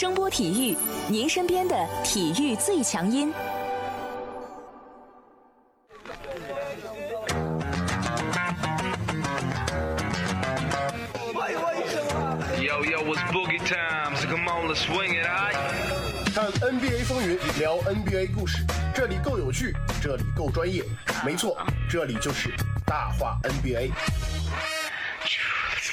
声波体育，您身边的体育最强音。Yo, yo, it's boogie time, so come on, let's swing it, alright? 看 NBA 风云，聊 NBA 故事，这里够有趣，这里够专业，没错，这里就是大话 NBA。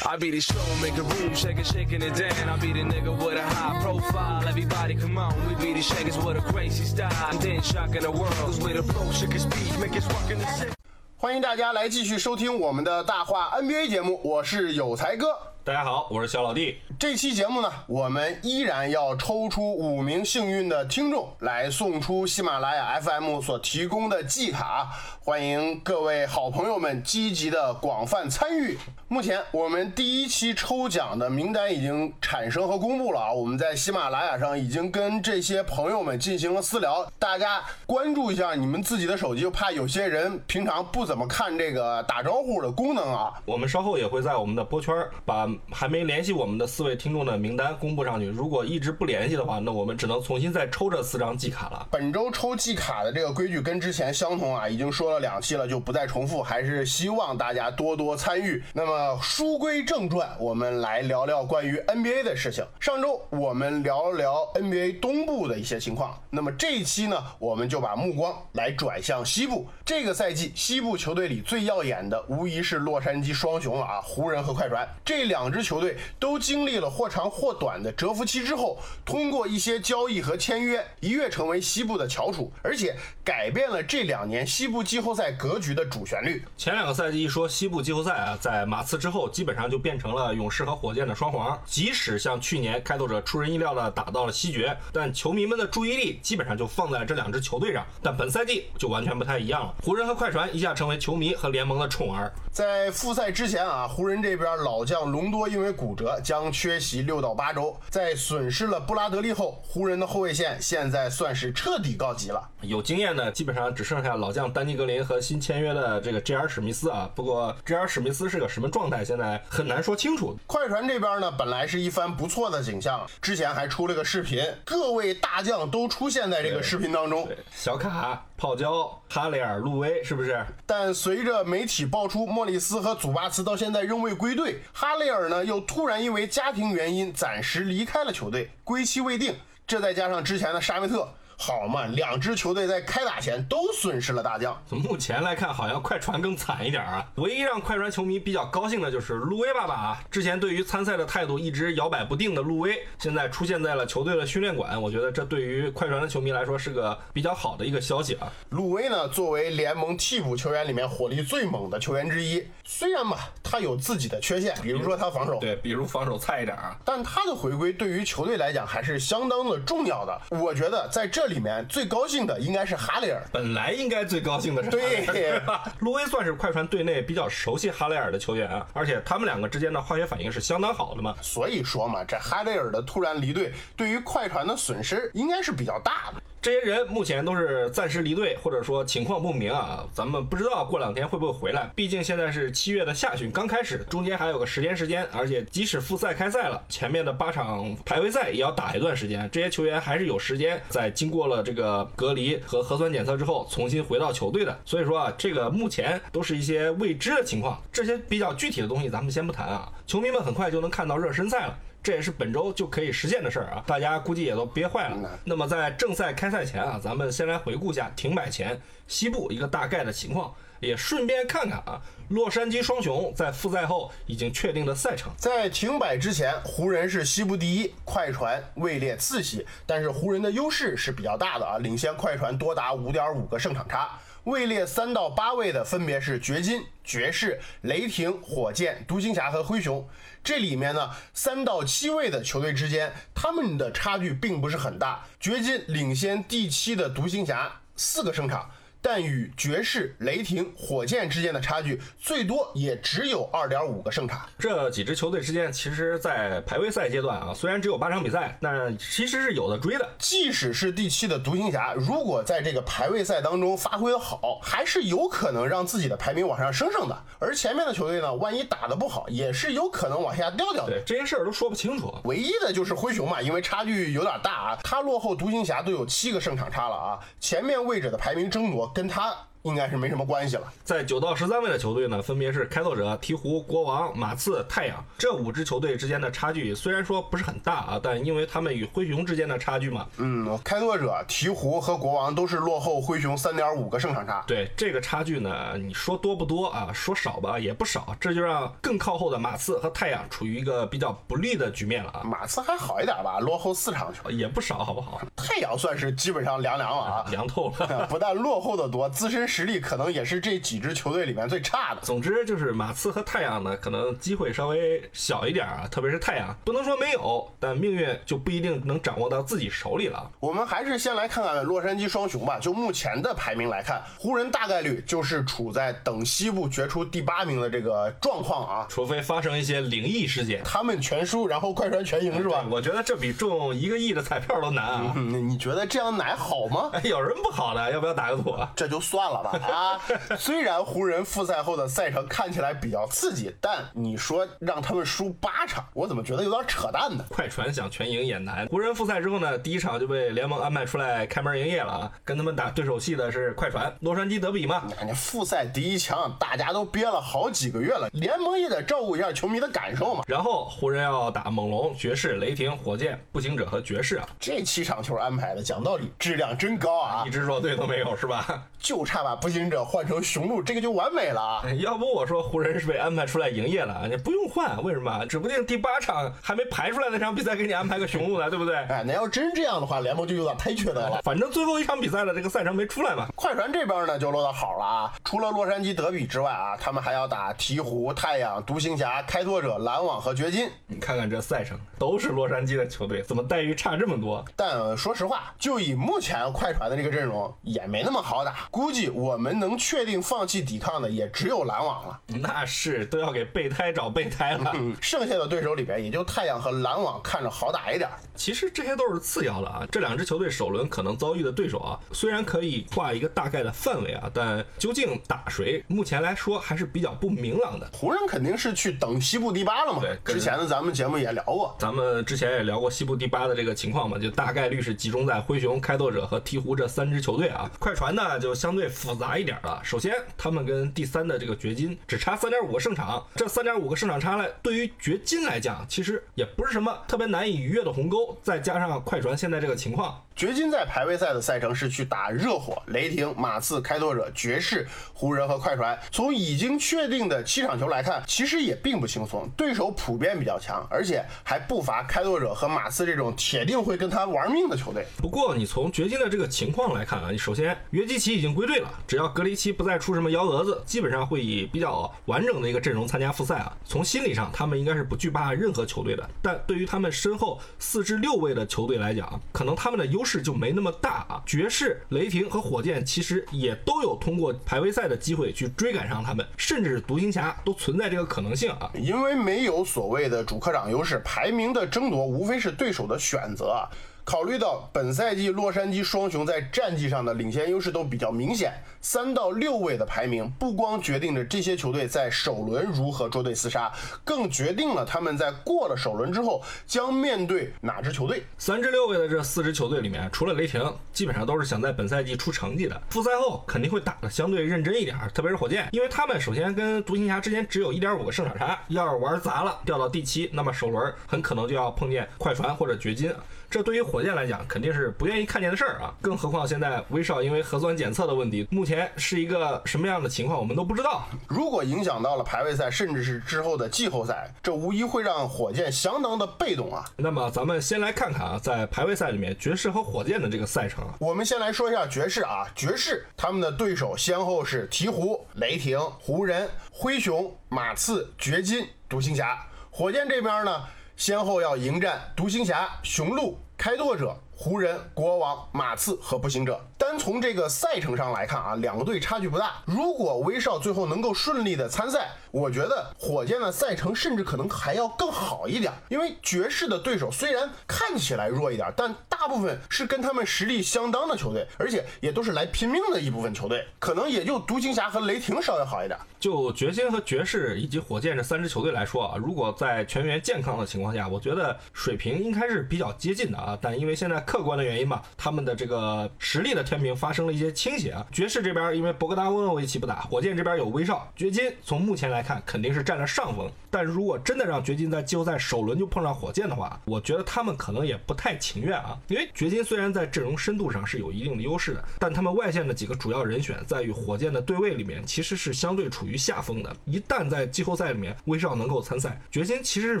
I be the show, make a room, shaking, shaking it down. I be the nigga with a high profile. Everybody come on, we be the shakers with a crazy style. I'm then shocking the world, cause we the flow, shaking speed, make us rockin' the city. 欢迎大家来继续收听我们的大话 NBA 节目，我是有才哥。大家好，我是小老弟。这期节目呢，我们依然要抽出五名幸运的听众来送出喜马拉雅 FM 所提供的季卡，欢迎各位好朋友们积极的广泛参与。目前我们第一期抽奖的名单已经产生和公布了啊，我们在喜马拉雅上已经跟这些朋友们进行了私聊，大家关注一下你们自己的手机，怕有些人平常不怎么看这个打招呼的功能啊。我们稍后也会在我们的播圈儿把还没联系我们的四位听众的名单公布上去。如果一直不联系的话，那我们只能重新再抽这四张季卡了。本周抽季卡的这个规矩跟之前相同啊，已经说了两期了，就不再重复，还是希望大家多多参与。那么书归正传，我们来聊聊关于 NBA 的事情。上周我们聊了聊 NBA 东部的一些情况，那么这一期呢，我们就把目光来转向西部。这个赛季西部球队里最耀眼的无疑是洛杉矶双雄了啊，湖人和快船这两支球队都经历了或长或短的蛰伏期之后，通过一些交易和签约，一跃成为西部的翘楚，而且改变了这两年西部季后赛格局的主旋律。前两个赛季一说西部季后赛啊，在马刺之后，基本上就变成了勇士和火箭的双黄。即使像去年开拓者出人意料的打到了西决，但球迷们的注意力基本上就放在这两支球队上。但本赛季就完全不太一样了，湖人和快船一下成为球迷和联盟的宠儿。在复赛之前啊，湖人这边老将隆多因为骨折将缺席六到八周。在损失了布拉德利后，湖人的后卫线现在算是彻底告急了。有经验的基本上只剩下老将丹尼格林和新签约的这个 J.R. 史密斯啊。不过 J.R. 史密斯是个什么状态，现在很难说清楚。快船这边呢，本来是一番不错的景象，之前还出了个视频，各位大将都出现在这个视频当中。小卡、泡椒、哈雷尔、路威，是不是？但随着媒体爆出莫里斯和祖巴茨到现在仍未归队，哈雷尔呢又突然因为家庭原因暂时离开了球队，归期未定。这再加上之前的沙梅特。好嘛，两支球队在开打前都损失了大将。从目前来看，好像快船更惨一点啊。唯一让快船球迷比较高兴的就是路威爸爸啊，之前对于参赛的态度一直摇摆不定的路威，现在出现在了球队的训练馆。我觉得这对于快船的球迷来说是个比较好的一个消息啊。路威呢，作为联盟替补球员里面火力最猛的球员之一，虽然吧他有自己的缺陷，比如说他防守，对，比如防守菜一点啊，但他的回归对于球队来讲还是相当的重要的。我觉得在这里面最高兴的应该是哈雷尔，本来应该最高兴的是对，路威算是快船队内比较熟悉哈雷尔的球员啊，而且他们两个之间的化学反应是相当好的嘛。所以说嘛，这哈雷尔的突然离队，对于快船的损失应该是比较大的。这些人目前都是暂时离队，或者说情况不明啊，咱们不知道过两天会不会回来。毕竟现在是七月的下旬刚开始，中间还有个十天时间，而且即使复赛开赛了，前面的八场排位赛也要打一段时间，这些球员还是有时间在经过了这个隔离和核酸检测之后重新回到球队的。所以说啊，这个目前都是一些未知的情况，这些比较具体的东西咱们先不谈啊。球迷们很快就能看到热身赛了。这也是本周就可以实现的事儿啊！大家估计也都憋坏了。那么在正赛开赛前啊，咱们先来回顾一下停摆前西部一个大概的情况，也顺便看看啊，洛杉矶双雄在复赛后已经确定的赛程。在停摆之前，湖人是西部第一，快船位列次席，但是湖人的优势是比较大的啊，领先快船多达五点五个胜场差。位列三到八位的分别是掘金、爵士、雷霆、火箭、独行侠和灰熊。这里面呢，三到七位的球队之间，他们的差距并不是很大。掘金领先第七的独行侠四个胜场，但与爵士、雷霆、火箭之间的差距最多也只有二点五个胜场。这几支球队之间，其实，在排位赛阶段啊，虽然只有八场比赛，但其实是有的追的。即使是第七的独行侠，如果在这个排位赛当中发挥的好，还是有可能让自己的排名往上升升的。而前面的球队呢，万一打得不好，也是有可能往下掉掉的。对，这些事儿都说不清楚。唯一的就是灰熊嘛，因为差距有点大啊，他落后独行侠都有七个胜场差了啊，前面位置的排名争夺跟他。应该是没什么关系了。在九到十三位的球队呢，分别是开拓者、鹈鹕、国王、马刺、太阳这五支球队之间的差距，虽然说不是很大啊，但因为他们与灰熊之间的差距嘛，嗯，开拓者、鹈鹕和国王都是落后灰熊三点五个胜场差。对这个差距呢，你说多不多啊？说少吧也不少，这就让更靠后的马刺和太阳处于一个比较不利的局面了啊。马刺还好一点吧，落后四场球，也不少，好不好？太阳算是基本上凉凉了啊，凉透了。不但落后的多，自身实力可能也是。这几支球队里面最差的。总之就是马刺和太阳呢，可能机会稍微小一点啊，特别是太阳，不能说没有，但命运就不一定能掌握到自己手里了。我们还是先来看看洛杉矶双雄吧。就目前的排名来看，湖人大概率就是处在等西部决出第八名的这个状况啊，除非发生一些灵异事件，他们全输，然后快船全赢是吧？我觉得这比中一个亿的彩票都难啊。你觉得这样奶好吗？哎有人不好的，要不要打个赌啊？这就算了吧啊。虽然湖人复赛后的赛程看起来比较刺激，但你说让他们输八场，我怎么觉得有点扯淡呢？快船想全赢也难。湖人复赛之后呢，第一场就被联盟安排出来开门营业了啊，跟他们打对手戏的是快船，洛杉矶德比嘛。你复赛第一强，大家都憋了好几个月了，联盟也得照顾一下球迷的感受嘛。然后湖人要打猛龙、爵士、雷霆、火箭、步行者和爵士啊，这七场球安排的，讲道理质量真高啊，一支弱队都没有是吧？就差把步行者换成雄鹿，这个就完美了啊！要不我说湖人是被安排出来营业了，你不用换，为什么？指不定第八场还没排出来那场比赛给你安排个雄鹿呢，对不对？哎，那要真这样的话，联盟就有点太缺德了。反正最后一场比赛了这个赛程没出来嘛。快船这边呢就落到好了啊，除了洛杉矶德比之外啊，他们还要打鹈鹕、太阳、独行侠、开拓者、篮网和掘金。你看看这赛程，都是洛杉矶的球队，怎么待遇差这么多？但说实话，就以目前快船的这个阵容，也没那么好打。估计我们。能确定放弃抵抗的也只有篮网了，那是都要给备胎找备胎了。剩下的对手里边，也就太阳和篮网看着好打一点。其实这些都是次要的啊。这两支球队首轮可能遭遇的对手啊，虽然可以画一个大概的范围啊，但究竟打谁，目前来说还是比较不明朗的。湖人肯定是去等西部第八了嘛。对，之前的咱们节目也聊过，咱们之前也聊过西部第八的这个情况嘛，就大概率是集中在灰熊、开拓者和鹈鹕这三支球队啊。快船呢就相对复复杂一。一点的。首先，他们跟第三的这个掘金只差三点五个胜场，这三点五个胜场差呢，对于掘金来讲，其实也不是什么特别难以逾越的鸿沟。再加上快船现在这个情况，掘金在排位赛的赛程是去打热火、雷霆、马刺、开拓者、爵士、湖人和快船。从已经确定的七场球来看，其实也并不轻松，对手普遍比较强，而且还不乏开拓者和马刺这种铁定会跟他玩命的球队。不过，你从掘金的这个情况来看啊，首先约基奇已经归队了，只要格里奇不再出什么幺蛾子，基本上会以比较完整的一个阵容参加复赛啊。从心理上，他们应该是不惧怕任何球队的。但对于他们身后四至六位的球队来讲，可能他们的优优势就没那么大啊。爵士、雷霆和火箭其实也都有通过排位赛的机会去追赶上他们，甚至是独行侠都存在这个可能性啊。因为没有所谓的主客场优势，排名的争夺无非是对手的选择。考虑到本赛季洛杉矶双雄在战绩上的领先优势都比较明显，三到六位的排名不光决定着这些球队在首轮如何捉对厮杀，更决定了他们在过了首轮之后将面对哪支球队。三至六位的这四支球队里面，除了雷霆，基本上都是想在本赛季出成绩的。复赛后肯定会打得相对认真一点，特别是火箭，因为他们首先跟独行侠之间只有一点五个胜场差，要是玩砸了掉到第七，那么首轮很可能就要碰见快船或者掘金。这对于火箭来讲肯定是不愿意看见的事儿啊！更何况现在威少因为核酸检测的问题，目前是一个什么样的情况，我们都不知道。如果影响到了排位赛，甚至是之后的季后赛，这无疑会让火箭相当的被动啊！那么咱们先来看看啊，在排位赛里面，爵士和火箭的这个赛程。我们先来说一下爵士啊，爵士他们的对手先后是鹈鹕、雷霆、湖人、灰熊、马刺、掘金、独行侠。火箭这边呢？先后要迎战独行侠、雄鹿、开拓者、湖人、国王、马刺和步行者。单从这个赛程上来看啊，两个队差距不大。如果威少最后能够顺利的参赛，我觉得火箭的赛程甚至可能还要更好一点，因为爵士的对手虽然看起来弱一点，但大部分是跟他们实力相当的球队，而且也都是来拼命的一部分球队，可能也就独行侠和雷霆稍微好一点。就掘金和爵士以及火箭这三支球队来说啊，如果在全员健康的情况下，我觉得水平应该是比较接近的啊。但因为现在客观的原因嘛，他们的这个实力的天平发生了一些倾斜啊。爵士这边因为博格达温维奇不打，火箭这边有威少，掘金从目前来看肯定是占了上风。但如果真的让掘金在季后赛首轮就碰上火箭的话，我觉得他们可能也不太情愿啊。因为掘金虽然在阵容深度上是有一定的优势的，但他们外线的几个主要人选在与火箭的对位里面其实是相对处于下风的。一旦在季后赛里面威少能够参赛，掘金其实是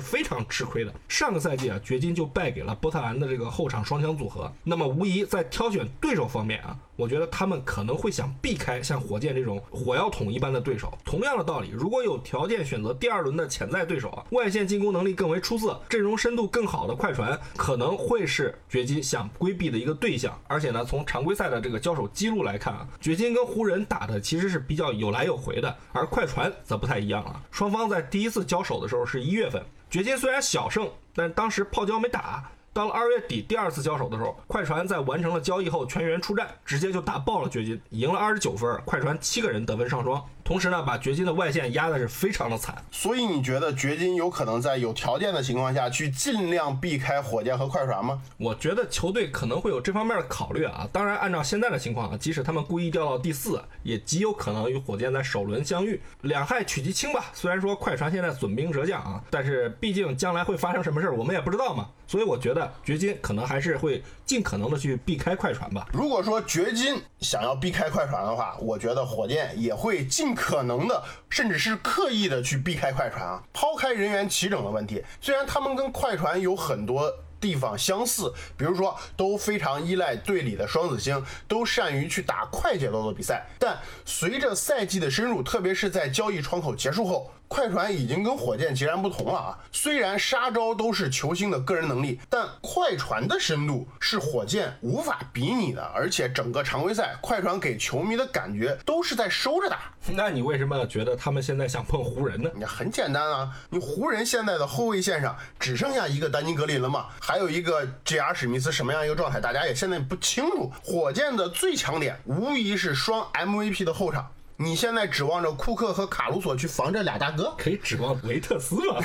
非常吃亏的。上个赛季啊，掘金就败给了波特兰的这个后场双枪组合。那么无疑在挑选对手方面啊，我觉得他们可能会想避开像火箭这种火药桶一般的对手。同样的道理，如果有条件选择第二轮的潜在对手啊，外线进攻能力更为出色、阵容深度更好的快船，可能会是掘金想规避的一个对象。而且呢，从常规赛的这个交手记录来看啊，掘金跟湖人打的其实是比较有来有回的，而快船则不太一样了。双方在第一次交手的时候是一月份，掘金虽然小胜，但当时泡椒没打。到了二月底第二次交手的时候，快船在完成了交易后全员出战，直接就打爆了掘金，赢了二十九分。快船七个人得分上双，同时呢把掘金的外线压的是非常的惨。所以你觉得掘金有可能在有条件的情况下去尽量避开火箭和快船吗？我觉得球队可能会有这方面的考虑啊。当然，按照现在的情况啊，即使他们故意掉到第四，也极有可能与火箭在首轮相遇，两害取其轻吧。虽然说快船现在损兵折将啊，但是毕竟将来会发生什么事儿，我们也不知道嘛。所以我觉得掘金可能还是会尽可能的去避开快船吧。如果说掘金想要避开快船的话，我觉得火箭也会尽可可能的，甚至是刻意的去避开快船啊。抛开人员齐整的问题，虽然他们跟快船有很多。地方相似，比如说都非常依赖队里的双子星，都善于去打快节奏的比赛。但随着赛季的深入，特别是在交易窗口结束后，快船已经跟火箭截然不同了啊！虽然杀招都是球星的个人能力，但快船的深度是火箭无法比拟的。而且整个常规赛，快船给球迷的感觉都是在收着打。那你为什么觉得他们现在想碰湖人呢？你很简单啊，你湖人现在的后卫线上只剩下一个丹尼格林了嘛？还有一个 J.R. 史密斯什么样一个状态，大家也现在不清楚。火箭的最强点无疑是双 MVP 的后场。你现在指望着库克和卡鲁索去防这俩大哥，可以指望维特斯吗？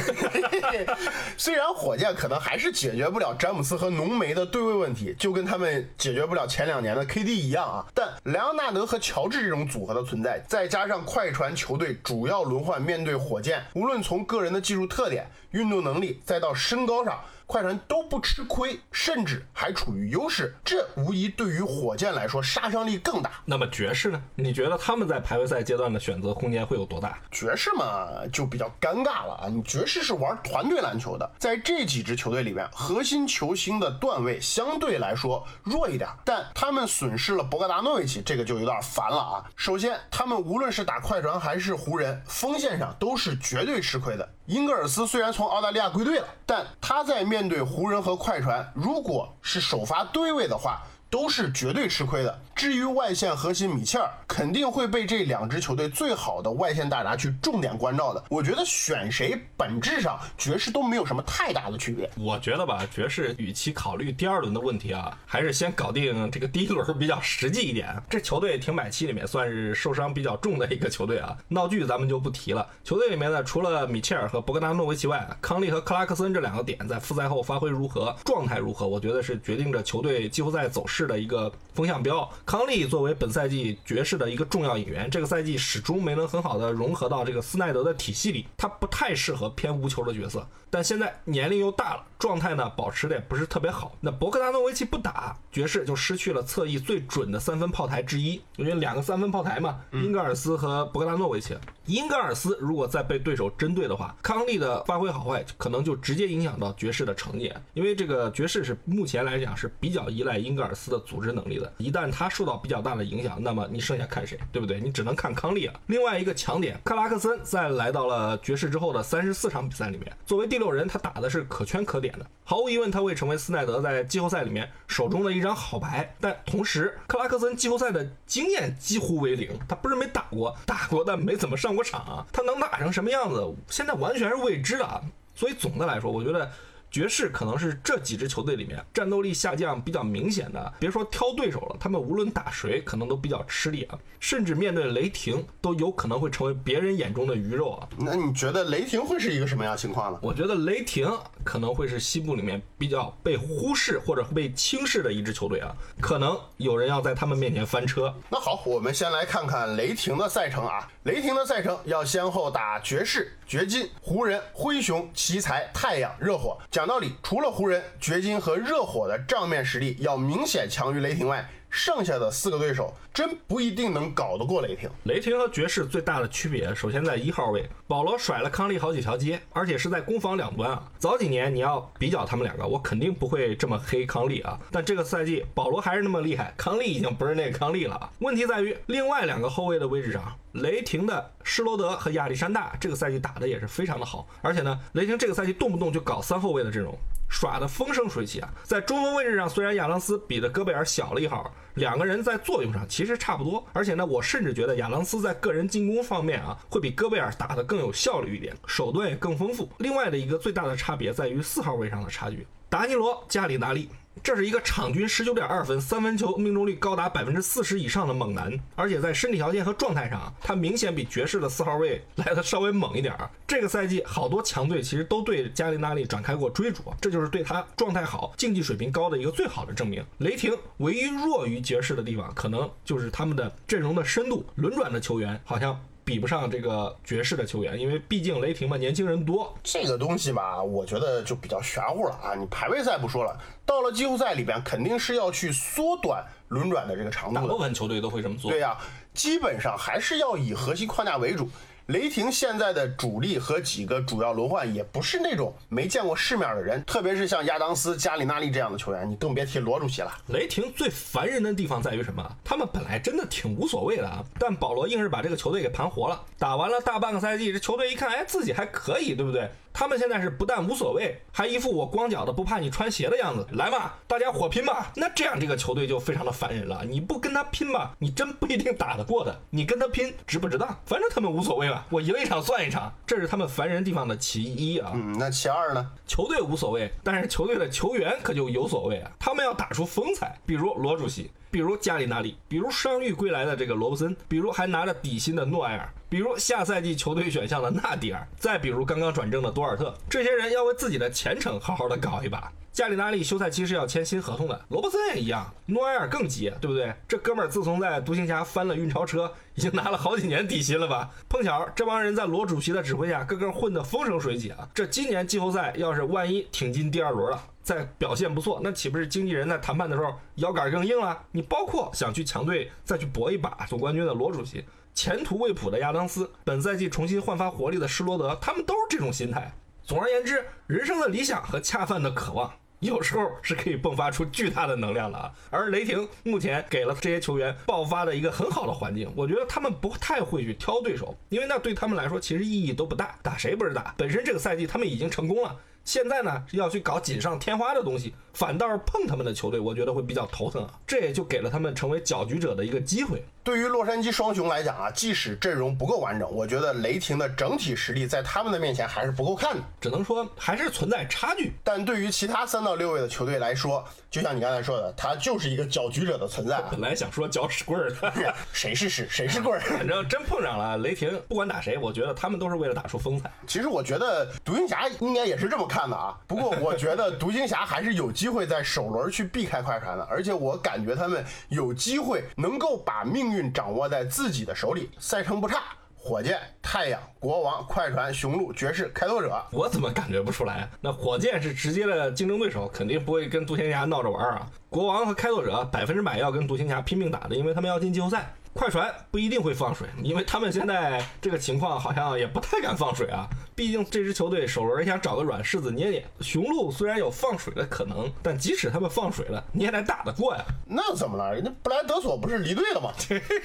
虽然火箭可能还是解决不了詹姆斯和浓眉的对位问题，就跟他们解决不了前两年的 KD 一样啊。但莱昂纳德和乔治这种组合的存在，再加上快船球队主要轮换面对火箭，无论从个人的技术特点、运动能力，再到身高上。快船都不吃亏，甚至还处于优势，这无疑对于火箭来说杀伤力更大。那么爵士呢？你觉得他们在排位赛阶段的选择空间会有多大？爵士嘛，就比较尴尬了啊！你爵士是玩团队篮球的，在这几支球队里面，核心球星的段位相对来说弱一点，但他们损失了博格达诺维奇，这个就有点烦了啊！首先，他们无论是打快船还是湖人，锋线上都是绝对吃亏的。英格尔斯虽然从澳大利亚归队了，但他在面对湖人和快船，如果是首发对位的话。都是绝对吃亏的。至于外线核心米切尔，肯定会被这两支球队最好的外线大闸去重点关照的。我觉得选谁本质上爵士都没有什么太大的区别。我觉得吧，爵士与其考虑第二轮的问题啊，还是先搞定这个第一轮比较实际一点。这球队停摆期里面算是受伤比较重的一个球队啊，闹剧咱们就不提了。球队里面呢，除了米切尔和博格达诺维奇外，康利和克拉克森这两个点在复赛后发挥如何，状态如何，我觉得是决定着球队季后赛走势。的一个风向标。康利作为本赛季爵士的一个重要引援，这个赛季始终没能很好的融合到这个斯奈德的体系里，他不太适合偏无球的角色。但现在年龄又大了，状态呢保持的也不是特别好。那博格达诺维奇不打，爵士就失去了侧翼最准的三分炮台之一，因为两个三分炮台嘛，英格尔斯和博格达诺维奇。英格尔斯如果再被对手针对的话，康利的发挥好坏可能就直接影响到爵士的成绩，因为这个爵士是目前来讲是比较依赖英格尔斯。的组织能力的。一旦他受到比较大的影响，那么你剩下看谁，对不对？你只能看康利啊。另外一个强点，克拉克森在来到了爵士之后的三十四场比赛里面，作为第六人，他打的是可圈可点的。毫无疑问，他会成为斯奈德在季后赛里面手中的一张好牌。但同时，克拉克森季后赛的经验几乎为零，他不是没打过，打过但没怎么上过场啊。他能打成什么样子，现在完全是未知的啊。所以总的来说，我觉得。爵士可能是这几支球队里面战斗力下降比较明显的，别说挑对手了，他们无论打谁可能都比较吃力啊，甚至面对雷霆都有可能会成为别人眼中的鱼肉啊。那你觉得雷霆会是一个什么样情况呢？我觉得雷霆可能会是西部里面比较被忽视或者被轻视的一支球队啊，可能有人要在他们面前翻车。那好，我们先来看看雷霆的赛程啊，雷霆的赛程要先后打爵士、掘金、湖人、灰熊、奇才、太阳、热火。讲道理，除了湖人、掘金和热火的账面实力要明显强于雷霆外，剩下的四个对手真不一定能搞得过雷霆。雷霆和爵士最大的区别，首先在一号位，保罗甩了康利好几条街，而且是在攻防两端啊。早几年你要比较他们两个，我肯定不会这么黑康利啊。但这个赛季保罗还是那么厉害，康利已经不是那个康利了啊。问题在于另外两个后卫的位置上，雷霆的施罗德和亚历山大这个赛季打的也是非常的好，而且呢，雷霆这个赛季动不动就搞三后卫的阵容。耍的风生水起啊！在中锋位置上，虽然亚当斯比的戈贝尔小了一号，两个人在作用上其实差不多。而且呢，我甚至觉得亚当斯在个人进攻方面啊，会比戈贝尔打得更有效率一点，手段也更丰富。另外的一个最大的差别在于四号位上的差距，达尼罗·加里纳利。这是一个场均十九点二分、三分球命中率高达百分之四十以上的猛男，而且在身体条件和状态上，他明显比爵士的四号位来的稍微猛一点儿。这个赛季，好多强队其实都对加里纳利展开过追逐，这就是对他状态好、竞技水平高的一个最好的证明。雷霆唯一弱于爵士的地方，可能就是他们的阵容的深度，轮转的球员好像。比不上这个爵士的球员，因为毕竟雷霆嘛，年轻人多。这个东西吧，我觉得就比较玄乎了啊。你排位赛不说了，到了季后赛里边，肯定是要去缩短轮转的这个长度。大部分球队都会这么做。对呀，基本上还是要以核心框架为主。雷霆现在的主力和几个主要轮换也不是那种没见过世面的人，特别是像亚当斯、加里纳利这样的球员，你更别提罗主席了。雷霆最烦人的地方在于什么？他们本来真的挺无所谓的啊，但保罗硬是把这个球队给盘活了。打完了大半个赛季，这球队一看，哎，自己还可以，对不对？他们现在是不但无所谓，还一副我光脚的不怕你穿鞋的样子。来嘛，大家火拼吧！那这样这个球队就非常的烦人了。你不跟他拼吧，你真不一定打得过的。你跟他拼，值不值当？反正他们无所谓嘛，我赢一场算一场。这是他们烦人地方的其一啊。嗯，那其二呢？球队无所谓，但是球队的球员可就有所谓啊。他们要打出风采，比如罗主席。比如加里纳利，比如伤愈归来的这个罗伯森，比如还拿着底薪的诺埃尔，比如下赛季球队选项的纳迪尔，再比如刚刚转正的多尔特，这些人要为自己的前程好好的搞一把。加里纳利休赛期是要签新合同的，罗伯森也一样，诺埃尔更急，对不对？这哥们儿自从在独行侠翻了运钞车，已经拿了好几年底薪了吧？碰巧这帮人在罗主席的指挥下，个个混得风生水起啊！这今年季后赛要是万一挺进第二轮了，再表现不错，那岂不是经纪人在谈判的时候腰杆更硬了？你包括想去强队再去搏一把总冠军的罗主席，前途未卜的亚当斯，本赛季重新焕发活力的施罗德，他们都是这种心态。总而言之，人生的理想和恰饭的渴望。有时候是可以迸发出巨大的能量的啊，而雷霆目前给了这些球员爆发的一个很好的环境，我觉得他们不太会去挑对手，因为那对他们来说其实意义都不大，打谁不是打？本身这个赛季他们已经成功了，现在呢要去搞锦上添花的东西，反倒是碰他们的球队，我觉得会比较头疼啊，这也就给了他们成为搅局者的一个机会。对于洛杉矶双雄来讲啊，即使阵容不够完整，我觉得雷霆的整体实力在他们的面前还是不够看的，只能说还是存在差距。但对于其他三到六位的球队来说，就像你刚才说的，他就是一个搅局者的存在。本来想说搅屎棍儿，谁是屎谁是棍儿，反正真碰上了雷霆，不管打谁，我觉得他们都是为了打出风采。其实我觉得独行侠应该也是这么看看的啊，不过我觉得独行侠还是有机会在首轮去避开快船的，而且我感觉他们有机会能够把命运掌握在。自己的手里，赛程不差，火箭、太阳、国王、快船、雄鹿、爵士、开拓者，我怎么感觉不出来？那火箭是直接的竞争对手，肯定不会跟独行侠闹着玩啊。国王和开拓者百分之百要跟独行侠拼命打的，因为他们要进季后赛。快船不一定会放水，因为他们现在这个情况好像也不太敢放水啊。毕竟这支球队首轮想找个软柿子捏捏。雄鹿虽然有放水的可能，但即使他们放水了，你也得打得过呀。那怎么了？人家布莱德索不是离队了吗？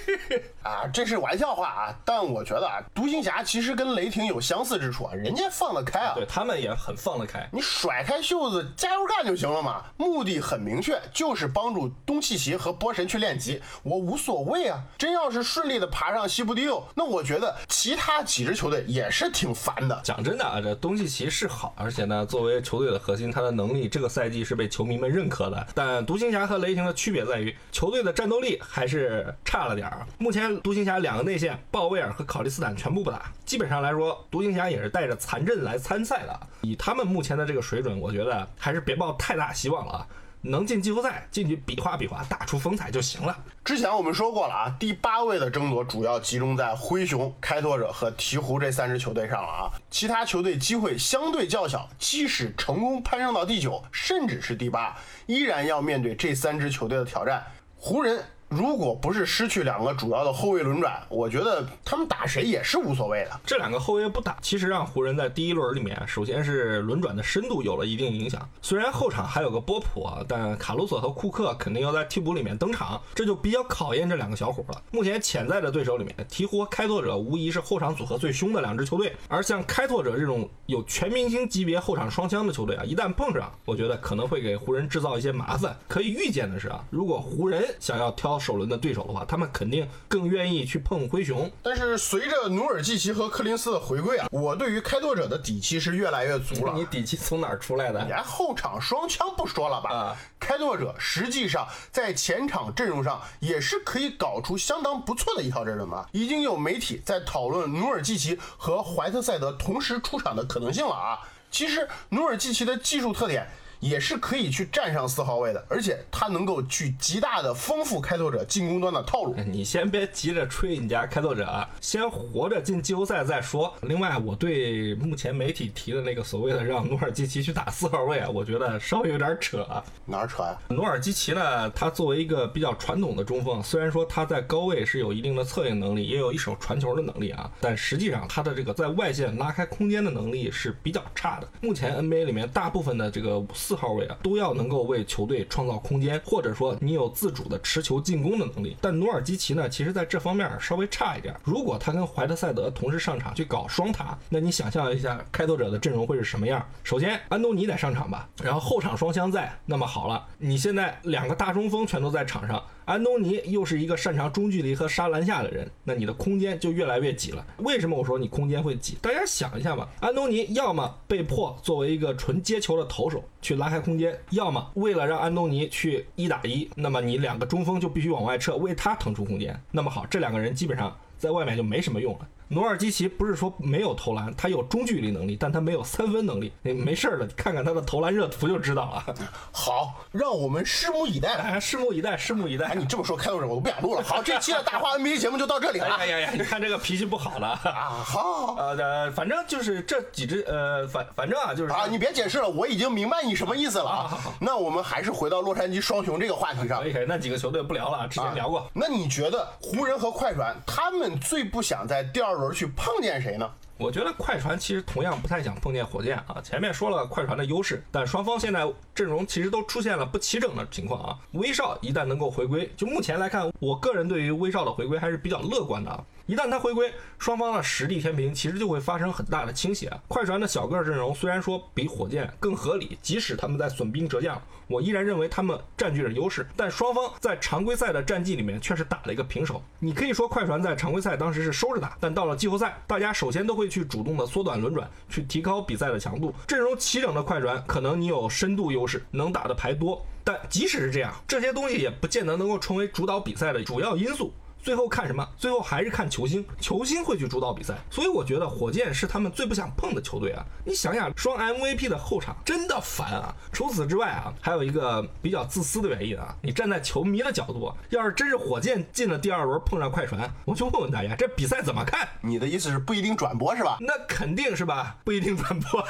啊，这是玩笑话啊！但我觉得啊，独行侠其实跟雷霆有相似之处啊，人家放得开啊。对他们也很放得开。你甩开袖子加油干就行了嘛，目的很明确，就是帮助东契奇和波神去练级，我无所谓啊。真要是顺利的爬上西部第六，那我觉得其他几支球队也是挺烦的。讲真的啊，这东契奇是好，而且呢，作为球队的核心，他的能力这个赛季是被球迷们认可的。但独行侠和雷霆的区别在于，球队的战斗力还是差了点儿。目前独行侠两个内线鲍威尔和考利斯坦全部不打，基本上来说，独行侠也是带着残阵来参赛的。以他们目前的这个水准，我觉得还是别抱太大希望了啊。能进季后赛，进去比划比划，打出风采就行了。之前我们说过了啊，第八位的争夺主要集中在灰熊、开拓者和鹈鹕这三支球队上了啊，其他球队机会相对较小。即使成功攀升到第九，甚至是第八，依然要面对这三支球队的挑战。湖人。如果不是失去两个主要的后卫轮转，我觉得他们打谁也是无所谓的。这两个后卫不打，其实让湖人在第一轮里面，首先是轮转的深度有了一定影响。虽然后场还有个波普，但卡鲁索和库克肯定要在替补里面登场，这就比较考验这两个小伙了。目前潜在的对手里面，鹈鹕、开拓者无疑是后场组合最凶的两支球队。而像开拓者这种有全明星级别后场双枪的球队啊，一旦碰上，我觉得可能会给湖人制造一些麻烦。可以预见的是啊，如果湖人想要挑。首轮的对手的话，他们肯定更愿意去碰灰熊。但是随着努尔基奇和柯林斯的回归啊，我对于开拓者的底气是越来越足了。你底气从哪儿出来的？连后场双枪不说了吧？啊，开拓者实际上在前场阵容上也是可以搞出相当不错的一套阵容啊。已经有媒体在讨论努尔基奇和怀特塞德同时出场的可能性了啊。其实努尔基奇的技术特点。也是可以去站上四号位的，而且他能够去极大的丰富开拓者进攻端的套路。你先别急着吹你家开拓者啊，先活着进季后赛再说。另外，我对目前媒体提的那个所谓的让努尔基奇去打四号位啊，我觉得稍微有点扯。哪儿扯呀？努尔基奇呢，他作为一个比较传统的中锋，虽然说他在高位是有一定的策应能力，也有一手传球的能力啊，但实际上他的这个在外线拉开空间的能力是比较差的。目前 NBA 里面大部分的这个四。四号位啊，都要能够为球队创造空间，或者说你有自主的持球进攻的能力。但努尔基奇呢，其实在这方面稍微差一点。如果他跟怀特塞德同时上场去搞双塔，那你想象一下开拓者的阵容会是什么样？首先，安东尼得上场吧，然后后场双枪在，那么好了，你现在两个大中锋全都在场上。安东尼又是一个擅长中距离和杀篮下的人，那你的空间就越来越挤了。为什么我说你空间会挤？大家想一下吧，安东尼要么被迫作为一个纯接球的投手去拉开空间，要么为了让安东尼去一打一，那么你两个中锋就必须往外撤，为他腾出空间。那么好，这两个人基本上在外面就没什么用了。努尔基奇不是说没有投篮，他有中距离能力，但他没有三分能力。你没事儿的，看看他的投篮热图就知道了。好，让我们拭目以待。拭目以待，拭目以待。你这么说，开拓者我都不想录了。好，这期的大话 NBA 节目就到这里了。哎呀呀，你看这个脾气不好了啊。好，呃，反正就是这几支，呃，反反正啊，就是啊，你别解释了，我已经明白你什么意思了啊。那我们还是回到洛杉矶双雄这个话题上。可以，那几个球队不聊了，之前聊过。那你觉得湖人和快船，他们最不想在第二而去碰见？谁呢？我觉得快船其实同样不太想碰见火箭啊。前面说了快船的优势，但双方现在阵容其实都出现了不齐整的情况啊。威少一旦能够回归，就目前来看，我个人对于威少的回归还是比较乐观的。一旦他回归，双方的实力天平其实就会发生很大的倾斜。快船的小个阵容虽然说比火箭更合理，即使他们在损兵折将，我依然认为他们占据着优势。但双方在常规赛的战绩里面却是打了一个平手。你可以说快船在常规赛当时是收着打，但到了季后赛，大家首先都会去主动的缩短轮转，去提高比赛的强度。阵容齐整的快船，可能你有深度优势，能打的牌多。但即使是这样，这些东西也不见得能够成为主导比赛的主要因素。最后看什么？最后还是看球星，球星会去主导比赛。所以我觉得火箭是他们最不想碰的球队啊！你想想，双 MVP 的后场真的烦啊！除此之外啊，还有一个比较自私的原因啊，你站在球迷的角度，要是真是火箭进了第二轮碰上快船，我就问问大家，这比赛怎么看？你的意思是不一定转播是吧？那肯定是吧，不一定转播，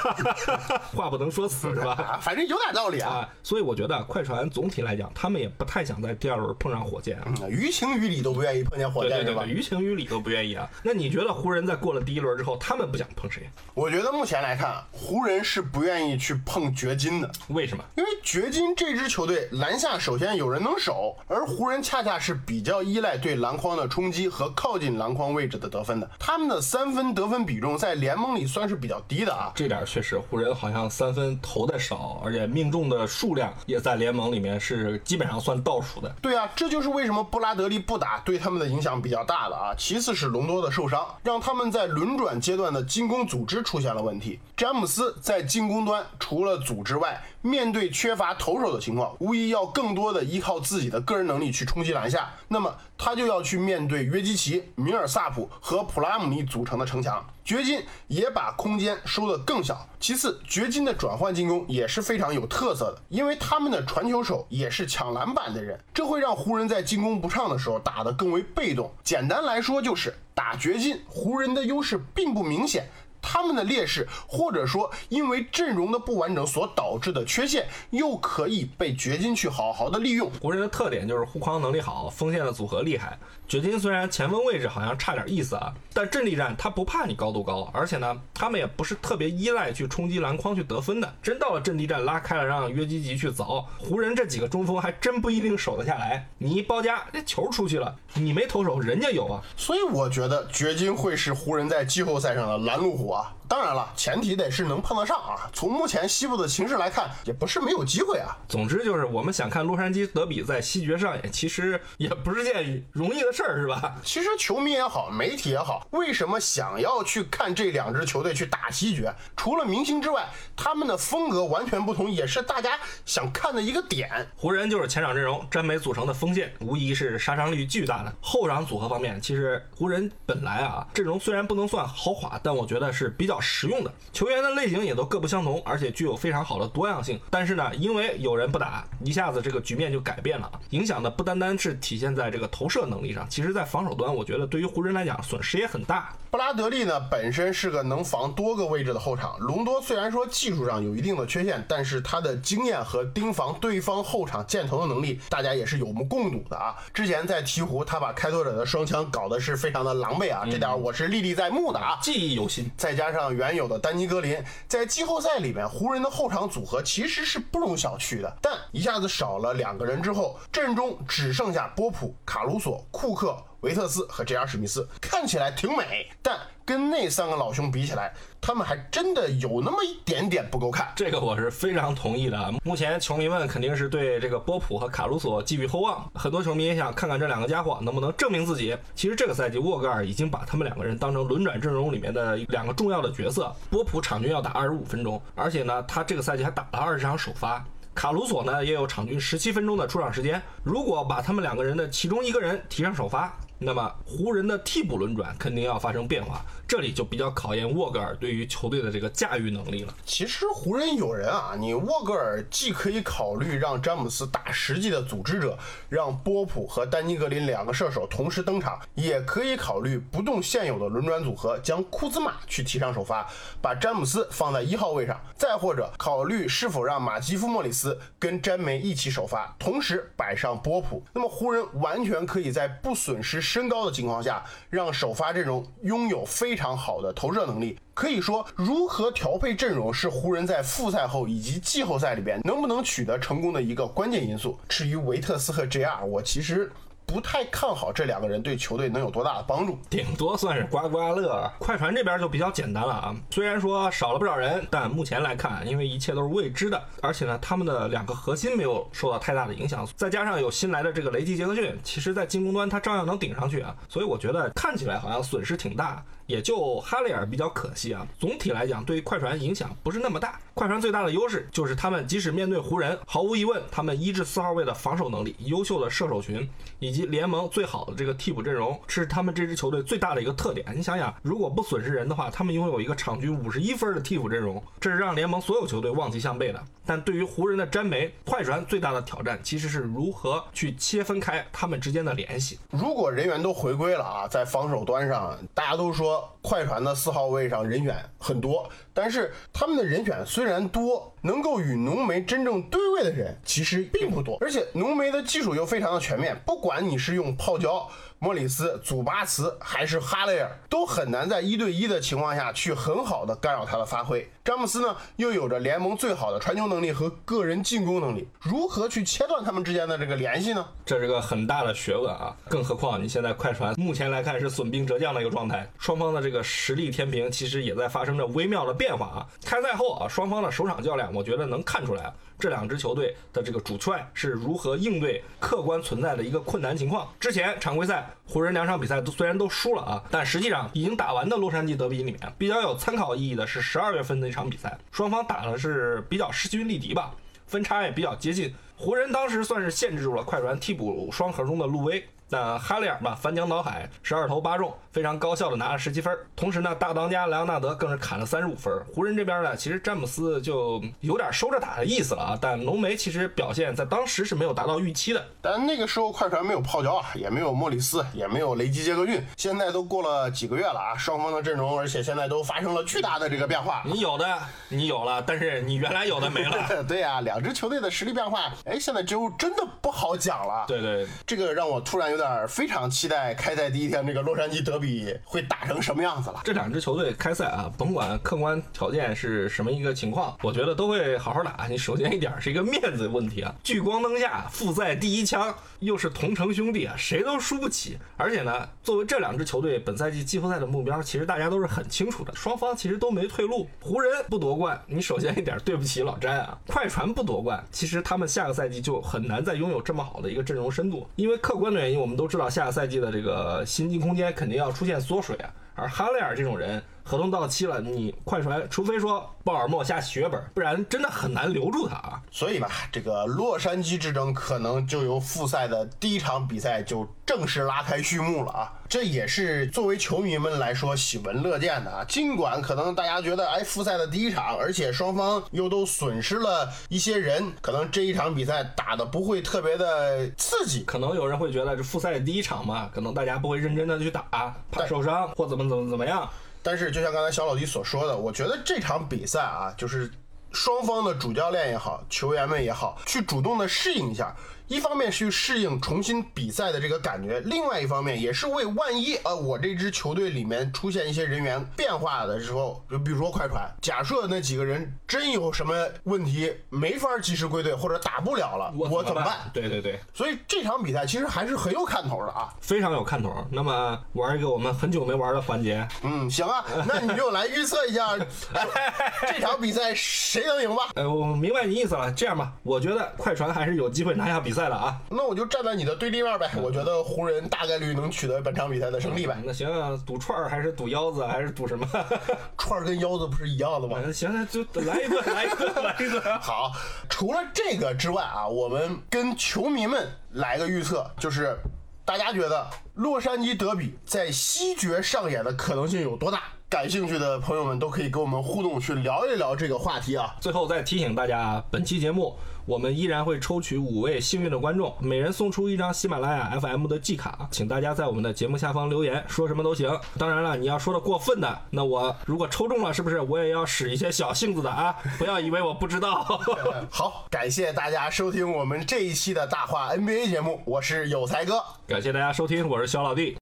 话不能说死是吧？反正有点道理啊。所以我觉得快船总体来讲，他们也不太想在第二轮碰上火箭啊，于情于理都不愿意。意碰见火箭是吧对对对对，？于情于理都不愿意啊。那你觉得湖人在过了第一轮之后，他们不想碰谁？我觉得目前来看，湖人是不愿意去碰掘金的。为什么？因为掘金这支球队篮下首先有人能守，而湖人恰恰是比较依赖对篮筐的冲击和靠近篮筐位置的得分的。他们的三分得分比重在联盟里算是比较低的啊。这点儿确实，湖人好像三分投的少，而且命中的数量也在联盟里面是基本上算倒数的。对啊，这就是为什么布拉德利不打对他们他们的影响比较大的啊。其次是隆多的受伤，让他们在轮转阶段的进攻组织出现了问题。詹姆斯在进攻端除了组织外，面对缺乏投手的情况，无疑要更多的依靠自己的个人能力去冲击篮下。那么他就要去面对约基奇、米尔萨普和普拉姆尼组成的城墙。掘金也把空间收得更小。其次，掘金的转换进攻也是非常有特色的，因为他们的传球手也是抢篮板的人，这会让湖人在进攻不畅的时候打得更为被动。简单来说，就是打掘金，湖人的优势并不明显。他们的劣势，或者说因为阵容的不完整所导致的缺陷，又可以被掘金去好好的利用。湖人的特点就是护框能力好，锋线的组合厉害。掘金虽然前锋位置好像差点意思啊，但阵地战他不怕你高度高，而且呢，他们也不是特别依赖去冲击篮筐去得分的。真到了阵地战拉开了，让约基奇去凿，湖人这几个中锋还真不一定守得下来。你一包夹，这球出去了，你没投手，人家有啊。所以我觉得掘金会是湖人在季后赛上的拦路虎啊。当然了，前提得是能碰得上啊。从目前西部的形势来看，也不是没有机会啊。总之就是，我们想看洛杉矶德比在西决上演，其实也不是件容易的事儿，是吧？其实球迷也好，媒体也好，为什么想要去看这两支球队去打西决？除了明星之外，他们的风格完全不同，也是大家想看的一个点。湖人就是前场阵容，詹美组成的锋线，无疑是杀伤力巨大的。后场组合方面，其实湖人本来啊阵容虽然不能算豪华，但我觉得是比较实用的。球员的类型也都各不相同，而且具有非常好的多样性。但是呢，因为有人不打，一下子这个局面就改变了，影响的不单单是体现在这个投射能力上，其实在防守端，我觉得对于湖人来讲损失也很大。布拉德利呢，本身是个能防多个位置的后场。隆多虽然说技术上有一定的缺陷，但是他的经验和盯防对方后场箭头的能力，大家也是有目共睹的啊。之前在鹈鹕，他把开拓者的双枪搞得是非常的狼狈啊，这点我是历历在目的啊。记忆犹新。再加上原有的丹尼格林，在季后赛里面，湖人的后场组合其实是不容小觑的。但一下子少了两个人之后，阵中只剩下波普、卡鲁索、库克、维特斯和 J.R. 史密斯，看起来挺美，但跟那三个老兄比起来，他们还真的有那么一点点不够看。这个我是非常同意的。目前球迷们肯定是对这个波普和卡鲁索寄予厚望，很多球迷也想看看这两个家伙能不能证明自己。其实这个赛季沃格尔已经把他们两个人当成轮转阵容里面的两个重要的角色。波普场均要打二十五分钟，而且呢，他这个赛季还打了二十场首发。卡鲁索呢也有场均十七分钟的出场时间。如果把他们两个人的其中一个人提上首发，那么湖人的替补轮转肯定要发生变化，这里就比较考验沃格尔对于球队的这个驾驭能力了。其实湖人有人啊，你沃格尔既可以考虑让詹姆斯打实际的组织者，让波普和丹尼格林两个射手同时登场，也可以考虑不动现有的轮转组合，将库兹马去提上首发，把詹姆斯放在一号位上，再或者考虑是否让马基夫莫里斯跟詹梅一起首发，同时摆上波普。那么湖人完全可以在不损失身高的情况下，让首发阵容拥有非常好的投射能力。可以说，如何调配阵容是湖人在复赛后以及季后赛里边能不能取得成功的一个关键因素。至于维特斯和 JR，我其实不太看好这两个人对球队能有多大的帮助。顶多算是刮刮乐。快船这边就比较简单了啊，虽然说少了不少人，但目前来看，因为一切都是未知的，而且呢，他们的两个核心没有受到太大的影响，再加上有新来的这个雷吉杰克逊，其实在进攻端他照样能顶上去啊，所以我觉得看起来好像损失挺大。也就哈雷尔比较可惜啊。总体来讲，对于快船影响不是那么大。快船最大的优势就是他们即使面对湖人，毫无疑问，他们一至四号位的防守能力、优秀的射手群以及联盟最好的这个替补阵容，是他们这支球队最大的一个特点。你想想，如果不损失人的话，他们拥有一个场均五十一分的替补阵容，这是让联盟所有球队望其项背的。但对于湖人的詹梅，快船最大的挑战其实是如何去切分开他们之间的联系。如果人员都回归了啊，在防守端上，大家都说快船的四号位上人选很多，但是他们的人选虽然多，能够与浓眉真正对位的人其实并不多。而且浓眉的技术又非常的全面，不管你是用泡椒、莫里斯、祖巴茨还是哈雷尔，都很难在一对一的情况下去很好的干扰他的发挥。詹姆斯呢，又有着联盟最好的传球能力和个人进攻能力，如何去切断他们之间的这个联系呢？这是个很大的学问啊！更何况你现在快船目前来看是损兵折将的一个状态，双方的这个实力天平其实也在发生着微妙的变化啊。开赛后啊，双方的首场较量，我觉得能看出来，这两支球队的这个主帅是如何应对客观存在的一个困难情况。之前常规赛湖人两场比赛都虽然都输了啊，但实际上已经打完的洛杉矶德比里面比较有参考意义的是十二月份的一场比赛，双方打的是比较势均力敌吧。分差也比较接近，湖人当时算是限制住了快船替补双核中的路威。那哈雷尔嘛，翻江倒海，十二投八中，非常高效的拿了十七分。同时呢，大当家莱昂纳德更是砍了三十五分。湖人这边呢，其实詹姆斯就有点收着打的意思了啊。但浓眉其实表现在当时是没有达到预期的。但那个时候快船没有泡椒啊，也没有莫里斯，也没有雷吉杰克逊。现在都过了几个月了啊，双方的阵容，而且现在都发生了巨大的这个变化。你有的你有了，但是你原来有的没了。对呀，两支球队的实力变化，哎，现在就真的不好讲了。对对，这个让我突然有点非常期待开赛第一天这个洛杉矶德比会打成什么样子了。这两支球队开赛啊，甭管客观条件是什么一个情况，我觉得都会好好打。你首先一点是一个面子问题啊，聚光灯下复赛第一枪，又是同城兄弟啊，谁都输不起。而且呢，作为这两支球队本赛季季后赛的目标，其实大家都是很清楚的，双方其实都没退路。湖人不夺冠，你首先一点对不起老詹啊。快船不夺冠，其实他们下个赛季就很难再拥有这么好的一个阵容深度，因为客观的原因，我们都知道下个赛季。的这个薪金空间肯定要出现缩水啊，而哈雷尔这种人合同到期了，你快船除非说鲍尔默下血本，不然真的很难留住他啊。所以吧，这个洛杉矶之争可能就由复赛的第一场比赛就正式拉开序幕了啊！这也是作为球迷们来说喜闻乐见的啊。尽管可能大家觉得，哎，复赛的第一场，而且双方又都损失了一些人，可能这一场比赛打的不会特别的刺激。可能有人会觉得，这复赛的第一场嘛，可能大家不会认真的去打，怕受伤或怎么怎么怎么样。但是，就像刚才小老弟所说的，我觉得这场比赛啊，就是双方的主教练也好，球员们也好，去主动的适应一下。一方面是去适应重新比赛的这个感觉，另外一方面也是为万一呃，我这支球队里面出现一些人员变化的时候，就比如说快船，假设那几个人真有什么问题，没法及时归队或者打不了了，我怎么办？对对对，所以这场比赛其实还是很有看头的啊，非常有看头。那么玩一个我们很久没玩的环节，嗯，行啊，那你就来预测一下 这场比赛谁能赢吧？呃，我明白你意思了。这样吧，我觉得快船还是有机会拿下比赛了啊。那我就站在你的对立面呗。我觉得湖人大概率能取得本场比赛的胜利呗。那行，赌串儿还是赌腰子还是赌什么？串儿跟腰子不是一样的吗？行，那就来一顿，来一顿，来一顿。好，除了这个之外啊，我们跟球迷们来个预测，就是大家觉得洛杉矶德比在西决上演的可能性有多大？感兴趣的朋友们都可以跟我们互动，去聊一聊这个话题啊。最后再提醒大家，本期节目我们依然会抽取五位幸运的观众，每人送出一张喜马拉雅 FM 的季卡，请大家在我们的节目下方留言，说什么都行。当然了，你要说的过分的，那我如果抽中了，是不是我也要使一些小性子的啊？不要以为我不知道。好，感谢大家收听我们这一期的大话 NBA 节目，我是有才哥。感谢大家收听，我是小老弟。